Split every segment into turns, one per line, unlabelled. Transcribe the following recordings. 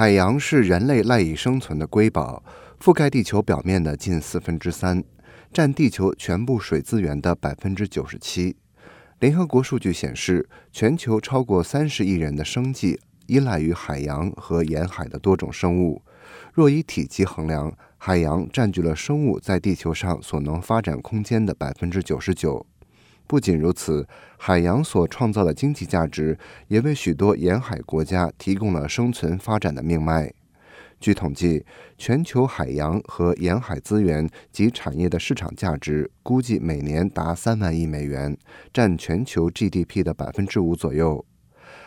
海洋是人类赖以生存的瑰宝，覆盖地球表面的近四分之三，占地球全部水资源的百分之九十七。联合国数据显示，全球超过三十亿人的生计依赖于海洋和沿海的多种生物。若以体积衡量，海洋占据了生物在地球上所能发展空间的百分之九十九。不仅如此，海洋所创造的经济价值也为许多沿海国家提供了生存发展的命脉。据统计，全球海洋和沿海资源及产业的市场价值估计每年达三万亿美元，占全球 GDP 的百分之五左右。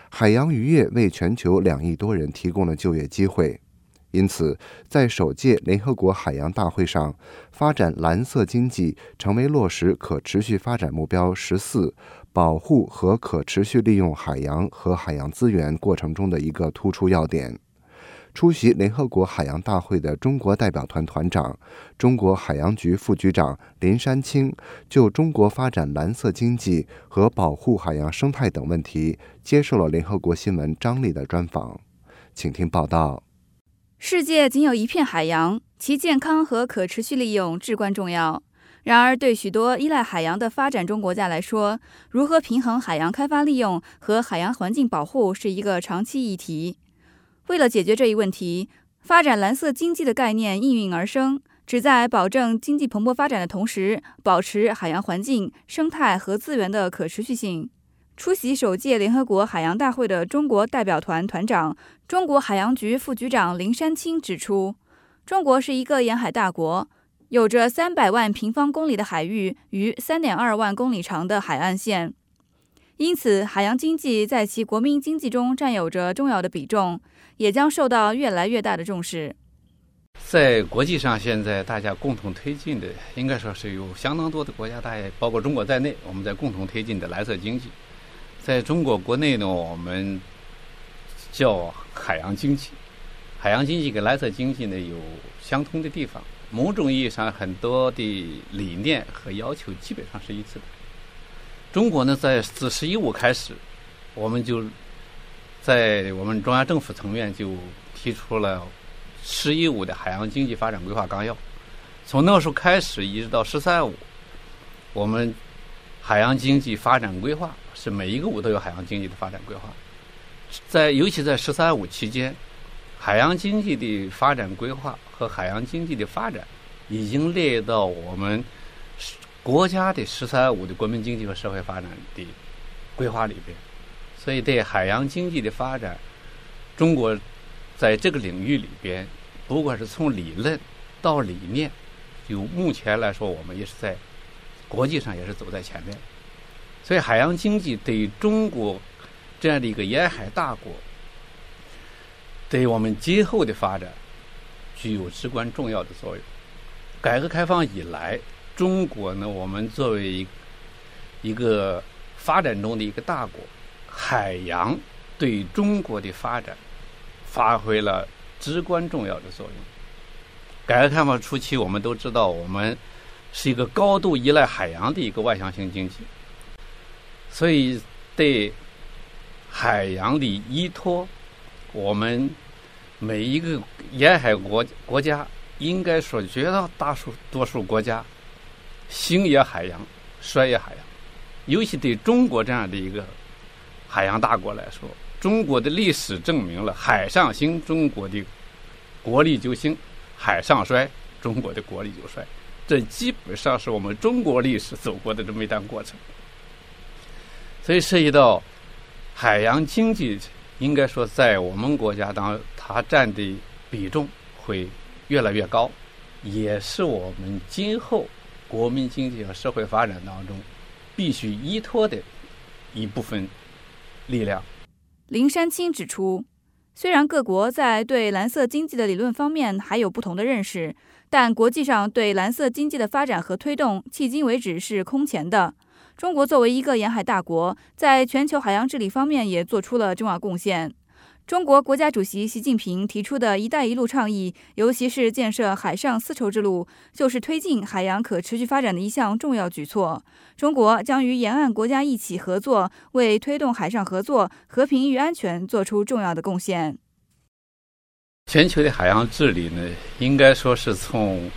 海洋渔业为全球两亿多人提供了就业机会。因此，在首届联合国海洋大会上，发展蓝色经济成为落实可持续发展目标十四“保护和可持续利用海洋和海洋资源”过程中的一个突出要点。出席联合国海洋大会的中国代表团团长、中国海洋局副局长林山青就中国发展蓝色经济和保护海洋生态等问题，接受了联合国新闻张丽的专访。请听报道。
世界仅有一片海洋，其健康和可持续利用至关重要。然而，对许多依赖海洋的发展中国家来说，如何平衡海洋开发利用和海洋环境保护是一个长期议题。为了解决这一问题，发展蓝色经济的概念应运而生，旨在保证经济蓬勃发展的同时，保持海洋环境、生态和资源的可持续性。出席首届联合国海洋大会的中国代表团团长、中国海洋局副局长林山青指出，中国是一个沿海大国，有着三百万平方公里的海域与三点二万公里长的海岸线，因此海洋经济在其国民经济中占有着重要的比重，也将受到越来越大的重视。
在国际上，现在大家共同推进的，应该说是有相当多的国家，大家包括中国在内，我们在共同推进的蓝色经济。在中国国内呢，我们叫海洋经济。海洋经济跟蓝色经济呢有相通的地方，某种意义上很多的理念和要求基本上是一致的。中国呢，在自“十一五”开始，我们就在我们中央政府层面就提出了“十一五”的海洋经济发展规划纲要。从那时候开始，一直到“十三五”，我们海洋经济发展规划。是每一个五都有海洋经济的发展规划，在尤其在“十三五”期间，海洋经济的发展规划和海洋经济的发展已经列到我们国家的“十三五”的国民经济和社会发展的规划里边。所以，对海洋经济的发展，中国在这个领域里边，不管是从理论到理念，就目前来说，我们也是在国际上也是走在前面。所以，海洋经济对于中国这样的一个沿海大国，对我们今后的发展具有至关重要的作用。改革开放以来，中国呢，我们作为一一个发展中的一个大国，海洋对中国的发展发挥了至关重要的作用。改革开放初期，我们都知道，我们是一个高度依赖海洋的一个外向型经济。所以，对海洋的依托，我们每一个沿海国国家，应该说绝大多数多数国家，兴也海洋，衰也海洋。尤其对中国这样的一个海洋大国来说，中国的历史证明了海上兴，中国的国力就兴；海上衰，中国的国力就衰。这基本上是我们中国历史走过的这么一段过程。所以涉及到海洋经济，应该说在我们国家当它占的比重会越来越高，也是我们今后国民经济和社会发展当中必须依托的一部分力量。
林山青指出，虽然各国在对蓝色经济的理论方面还有不同的认识，但国际上对蓝色经济的发展和推动，迄今为止是空前的。中国作为一个沿海大国，在全球海洋治理方面也做出了重要贡献。中国国家主席习近平提出的一带一路倡议，尤其是建设海上丝绸之路，就是推进海洋可持续发展的一项重要举措。中国将与沿岸国家一起合作，为推动海上合作、和平与安全做出重要的贡献。
全球的海洋治理呢，应该说是从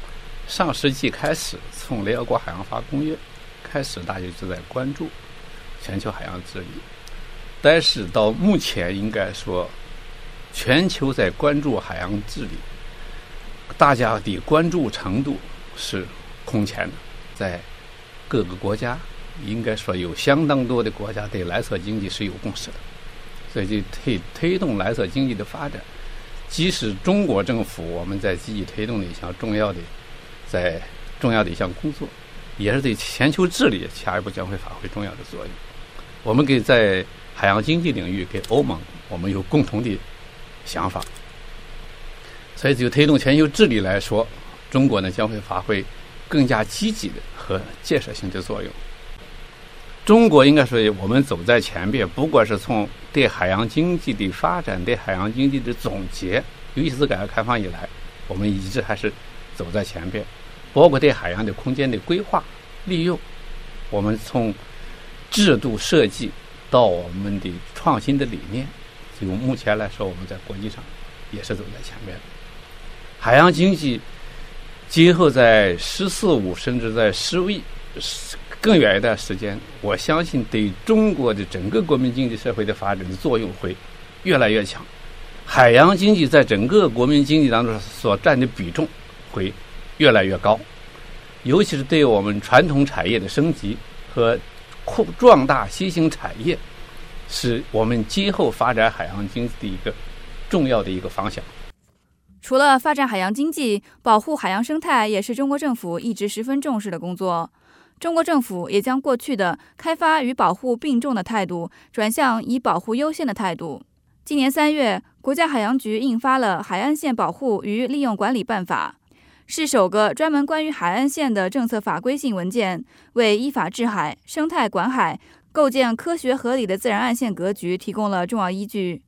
上世纪开始，从联合国海洋法公约开始，大家就在关注全球海洋治理。但是到目前，应该说，全球在关注海洋治理，大家的关注程度是空前的。在各个国家，应该说有相当多的国家对蓝色经济是有共识的，所以就推推动蓝色经济的发展。即使中国政府我们在积极推动的一项重要的，在重要的一项工作，也是对全球治理下一步将会发挥重要的作用。我们给在海洋经济领域跟欧盟，我们有共同的想法，所以就推动全球治理来说，中国呢将会发挥更加积极的和建设性的作用。中国应该说我们走在前边，不管是从对海洋经济的发展、对海洋经济的总结，尤其是改革开放以来，我们一直还是走在前边，包括对海洋的空间的规划、利用，我们从制度设计。到我们的创新的理念，就目前来说，我们在国际上也是走在前面。海洋经济今后在“十四五”甚至在“十五”更远一段时间，我相信对中国的整个国民经济社会的发展的作用会越来越强。海洋经济在整个国民经济当中所占的比重会越来越高，尤其是对我们传统产业的升级和。扩壮大新兴产业，是我们今后发展海洋经济的一个重要的一个方向。
除了发展海洋经济，保护海洋生态也是中国政府一直十分重视的工作。中国政府也将过去的开发与保护并重的态度，转向以保护优先的态度。今年三月，国家海洋局印发了《海岸线保护与利用管理办法》。是首个专门关于海岸线的政策法规性文件，为依法治海、生态管海、构建科学合理的自然岸线格局提供了重要依据。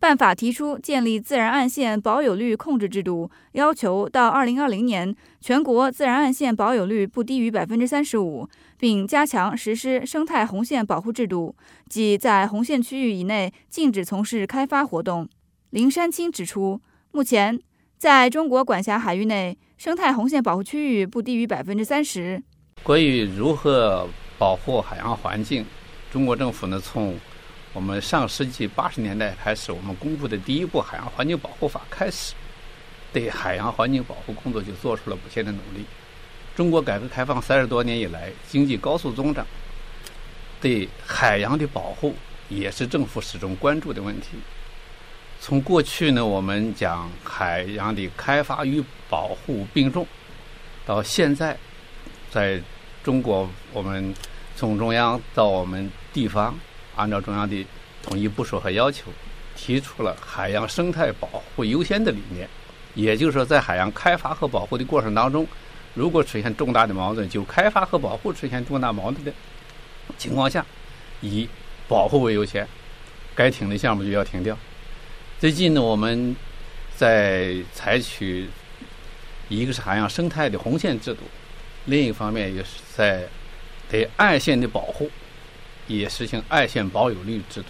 办法提出建立自然岸线保有率控制制度，要求到二零二零年全国自然岸线保有率不低于百分之三十五，并加强实施生态红线保护制度，即在红线区域以内禁止从事开发活动。林山青指出，目前在中国管辖海域内。生态红线保护区域不低于百分之三十。
关于如何保护海洋环境，中国政府呢，从我们上世纪八十年代开始，我们公布的第一部海洋环境保护法开始，对海洋环境保护工作就做出了不懈的努力。中国改革开放三十多年以来，经济高速增长，对海洋的保护也是政府始终关注的问题。从过去呢，我们讲海洋的开发与保护并重，到现在，在中国，我们从中央到我们地方，按照中央的统一部署和要求，提出了海洋生态保护优先的理念。也就是说，在海洋开发和保护的过程当中，如果出现重大的矛盾，就开发和保护出现重大矛盾的情况下，以保护为优先，该停的项目就要停掉。最近呢，我们在采取一个是海洋生态的红线制度，另一方面也是在对岸线的保护，也实行岸线保有率制度。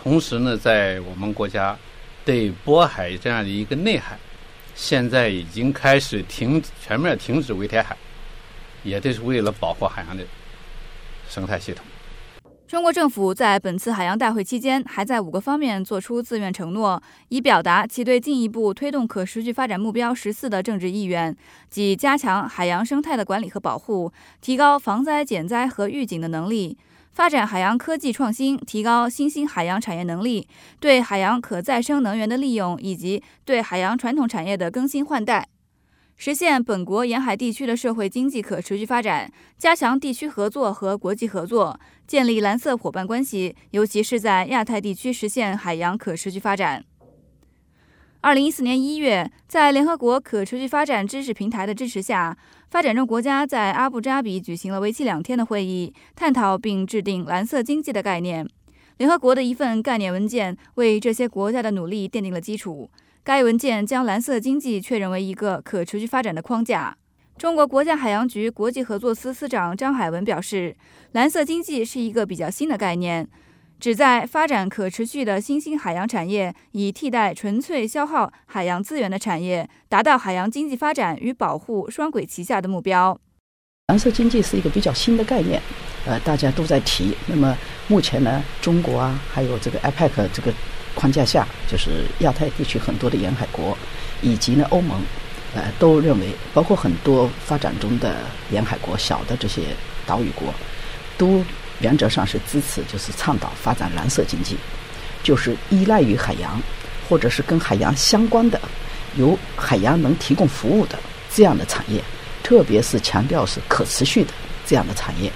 同时呢，在我们国家对渤海这样的一个内海，现在已经开始停全面停止围填海，也都是为了保护海洋的生态系统。
中国政府在本次海洋大会期间，还在五个方面作出自愿承诺，以表达其对进一步推动可持续发展目标十四的政治意愿，即加强海洋生态的管理和保护，提高防灾减灾和预警的能力，发展海洋科技创新，提高新兴海洋产业能力，对海洋可再生能源的利用，以及对海洋传统产业的更新换代。实现本国沿海地区的社会经济可持续发展，加强地区合作和国际合作，建立蓝色伙伴关系，尤其是在亚太地区实现海洋可持续发展。二零一四年一月，在联合国可持续发展知识平台的支持下，发展中国家在阿布扎比举行了为期两天的会议，探讨并制定蓝色经济的概念。联合国的一份概念文件为这些国家的努力奠定了基础。该文件将蓝色经济确认为一个可持续发展的框架。中国国家海洋局国际合作司司长张海文表示，蓝色经济是一个比较新的概念，旨在发展可持续的新兴海洋产业，以替代纯粹消耗海洋资源的产业，达到海洋经济发展与保护双轨齐下的目标。
蓝色经济是一个比较新的概念，呃，大家都在提。那么目前呢，中国啊，还有这个 IPEC 这个框架下，就是亚太地区很多的沿海国，以及呢欧盟，呃，都认为，包括很多发展中的沿海国、小的这些岛屿国，都原则上是支持，就是倡导发展蓝色经济，就是依赖于海洋，或者是跟海洋相关的，由海洋能提供服务的这样的产业。特别是强调是可持续的这样的产业，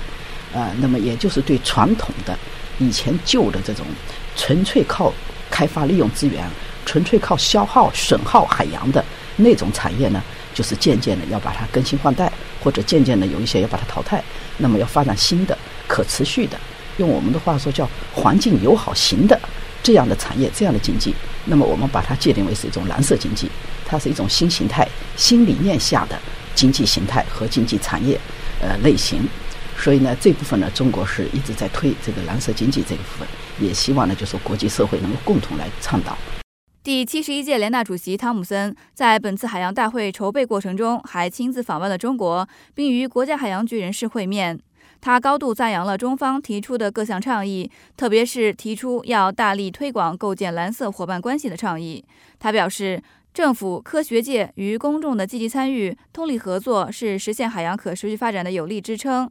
呃，那么也就是对传统的以前旧的这种纯粹靠开发利用资源、纯粹靠消耗损耗海洋的那种产业呢，就是渐渐的要把它更新换代，或者渐渐的有一些要把它淘汰。那么要发展新的可持续的，用我们的话说叫环境友好型的这样的产业、这样的经济。那么我们把它界定为是一种蓝色经济，它是一种新形态、新理念下的。经济形态和经济产业，呃类型，所以呢这部分呢中国是一直在推这个蓝色经济这一部分，也希望呢就是国际社会能够共同来倡导。
第七十一届联大主席汤姆森在本次海洋大会筹备过程中，还亲自访问了中国，并与国家海洋局人士会面。他高度赞扬了中方提出的各项倡议，特别是提出要大力推广构建蓝色伙伴关系的倡议。他表示。政府、科学界与公众的积极参与、通力合作是实现海洋可持续发展的有力支撑。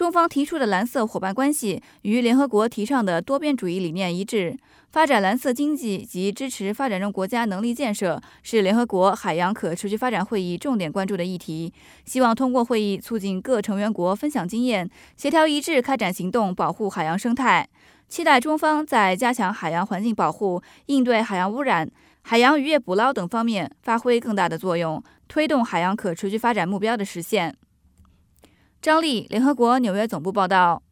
中方提出的蓝色伙伴关系与联合国提倡的多边主义理念一致。发展蓝色经济及支持发展中国家能力建设是联合国海洋可持续发展会议重点关注的议题。希望通过会议促进各成员国分享经验，协调一致开展行动，保护海洋生态。期待中方在加强海洋环境保护、应对海洋污染。海洋渔业捕捞等方面发挥更大的作用，推动海洋可持续发展目标的实现。张丽，联合国纽约总部报道。